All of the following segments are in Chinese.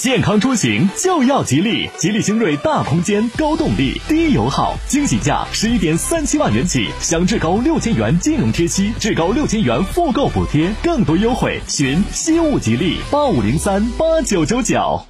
健康出行就要吉利，吉利星瑞大空间、高动力、低油耗，惊喜价十一点三七万元起，享至高六千元金融贴息，至高六千元复购补贴，更多优惠，寻西物吉利八五零三八九九九。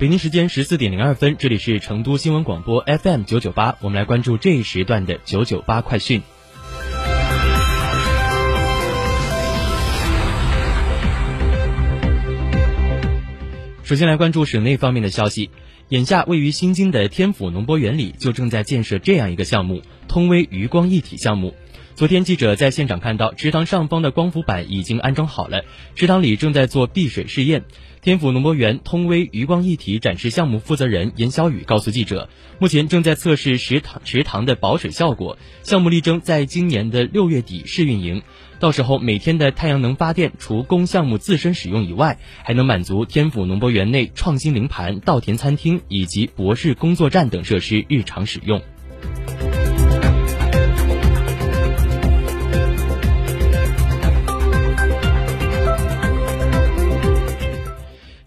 北京时间十四点零二分，这里是成都新闻广播 FM 九九八，我们来关注这一时段的九九八快讯。首先来关注省内方面的消息，眼下位于新津的天府农博园里就正在建设这样一个项目——通威余光一体项目。昨天记者在现场看到，池塘上方的光伏板已经安装好了，池塘里正在做避水试验。天府农博园通威余光一体展示项目负责人严小雨告诉记者，目前正在测试池塘池塘的保水效果，项目力争在今年的六月底试运营，到时候每天的太阳能发电除供项目自身使用以外，还能满足天府农博园内创新零盘、稻田餐厅以及博士工作站等设施日常使用。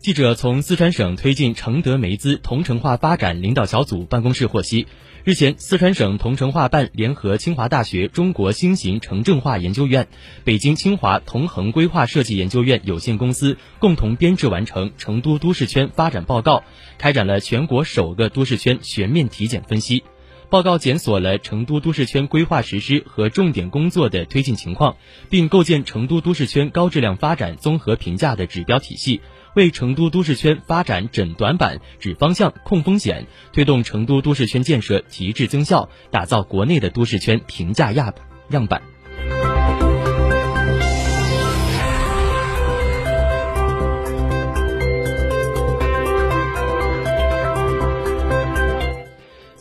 记者从四川省推进承德煤资同城化发展领导小组办公室获悉，日前，四川省同城化办联合清华大学中国新型城镇化研究院、北京清华同衡规划设计研究院有限公司共同编制完成《成都都市圈发展报告》，开展了全国首个都市圈全面体检分析。报告检索了成都都市圈规划实施和重点工作的推进情况，并构建成都都市圈高质量发展综合评价的指标体系。为成都都市圈发展诊短板、指方向、控风险，推动成都都市圈建设提质增效，打造国内的都市圈评价样样板。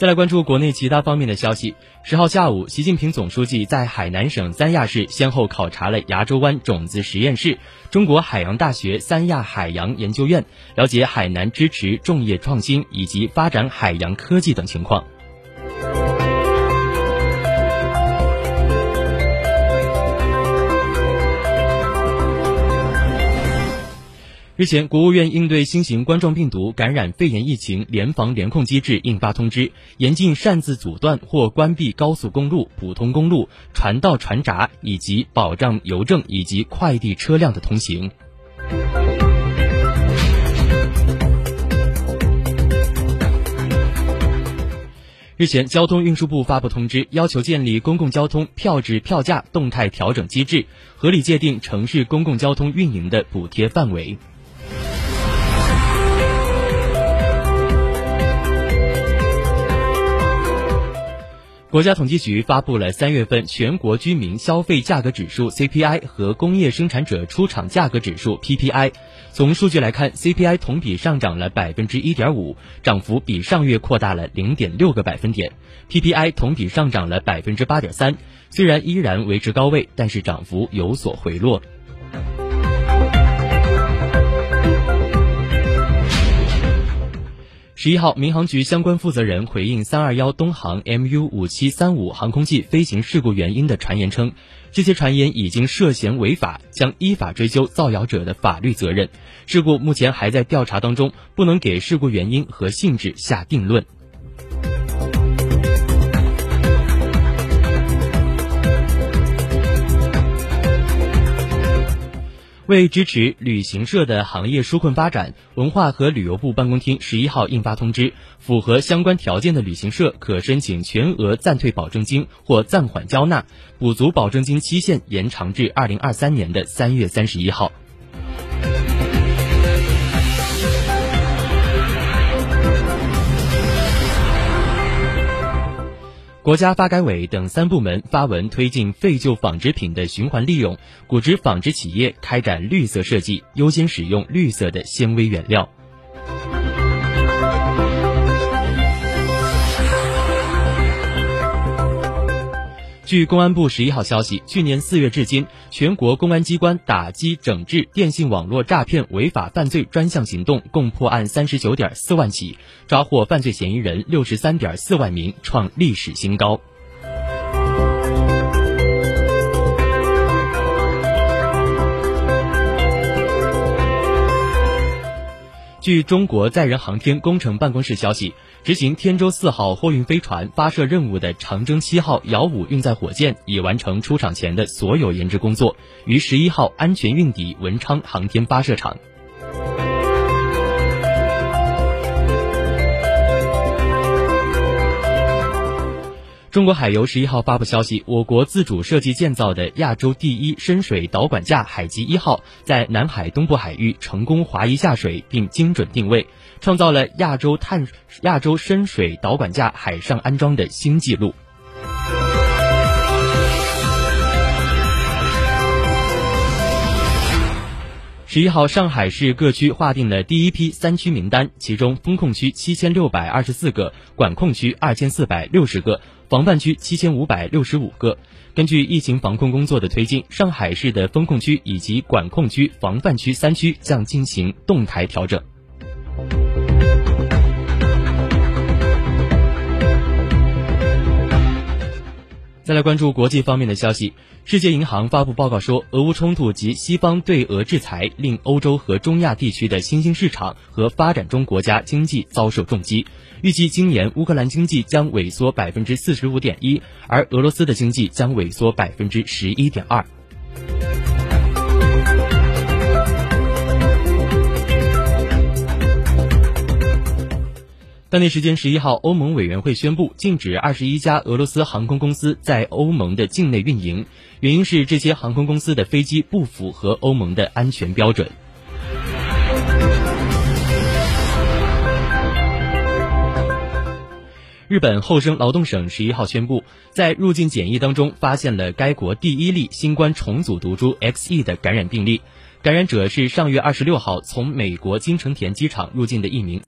再来关注国内其他方面的消息。十号下午，习近平总书记在海南省三亚市先后考察了崖州湾种子实验室、中国海洋大学三亚海洋研究院，了解海南支持种业创新以及发展海洋科技等情况。日前，国务院应对新型冠状病毒感染肺炎疫情联防联控机制印发通知，严禁擅自阻断或关闭高速公路、普通公路、船道、船闸以及保障邮政以及快递车辆的通行。日前，交通运输部发布通知，要求建立公共交通票制票价动态调整机制，合理界定城市公共交通运营的补贴范围。国家统计局发布了三月份全国居民消费价格指数 CPI 和工业生产者出厂价格指数 PPI。从数据来看，CPI 同比上涨了百分之一点五，涨幅比上月扩大了零点六个百分点；PPI 同比上涨了百分之八点三，虽然依然维持高位，但是涨幅有所回落。十一号，民航局相关负责人回应三二幺东航 MU 五七三五航空器飞行事故原因的传言称，这些传言已经涉嫌违法，将依法追究造谣者的法律责任。事故目前还在调查当中，不能给事故原因和性质下定论。为支持旅行社的行业纾困发展，文化和旅游部办公厅十一号印发通知，符合相关条件的旅行社可申请全额暂退保证金或暂缓交纳，补足保证金期限延长至二零二三年的三月三十一号。国家发改委等三部门发文推进废旧纺织品的循环利用，鼓励纺织企业开展绿色设计，优先使用绿色的纤维原料。据公安部十一号消息，去年四月至今，全国公安机关打击整治电信网络诈骗违法犯罪专项行动共破案三十九点四万起，抓获犯罪嫌疑人六十三点四万名，创历史新高。据中国载人航天工程办公室消息，执行天舟四号货运飞船发射任务的长征七号遥五运载火箭已完成出厂前的所有研制工作，于十一号安全运抵文昌航天发射场。中国海油十一号发布消息，我国自主设计建造的亚洲第一深水导管架“海基一号”在南海东部海域成功滑移下水，并精准定位，创造了亚洲探亚洲深水导管架海上安装的新纪录。十一号，上海市各区划定了第一批三区名单，其中风控区七千六百二十四个，管控区二千四百六十个，防范区七千五百六十五个。根据疫情防控工作的推进，上海市的风控区以及管控区、防范区三区将进行动态调整。再来关注国际方面的消息。世界银行发布报告说，俄乌冲突及西方对俄制裁令欧洲和中亚地区的新兴市场和发展中国家经济遭受重击。预计今年乌克兰经济将萎缩百分之四十五点一，而俄罗斯的经济将萎缩百分之十一点二。当地时间十一号，欧盟委员会宣布禁止二十一家俄罗斯航空公司在欧盟的境内运营，原因是这些航空公司的飞机不符合欧盟的安全标准。日本厚生劳动省十一号宣布，在入境检疫当中发现了该国第一例新冠重组毒株 XE 的感染病例，感染者是上月二十六号从美国金城田机场入境的一名。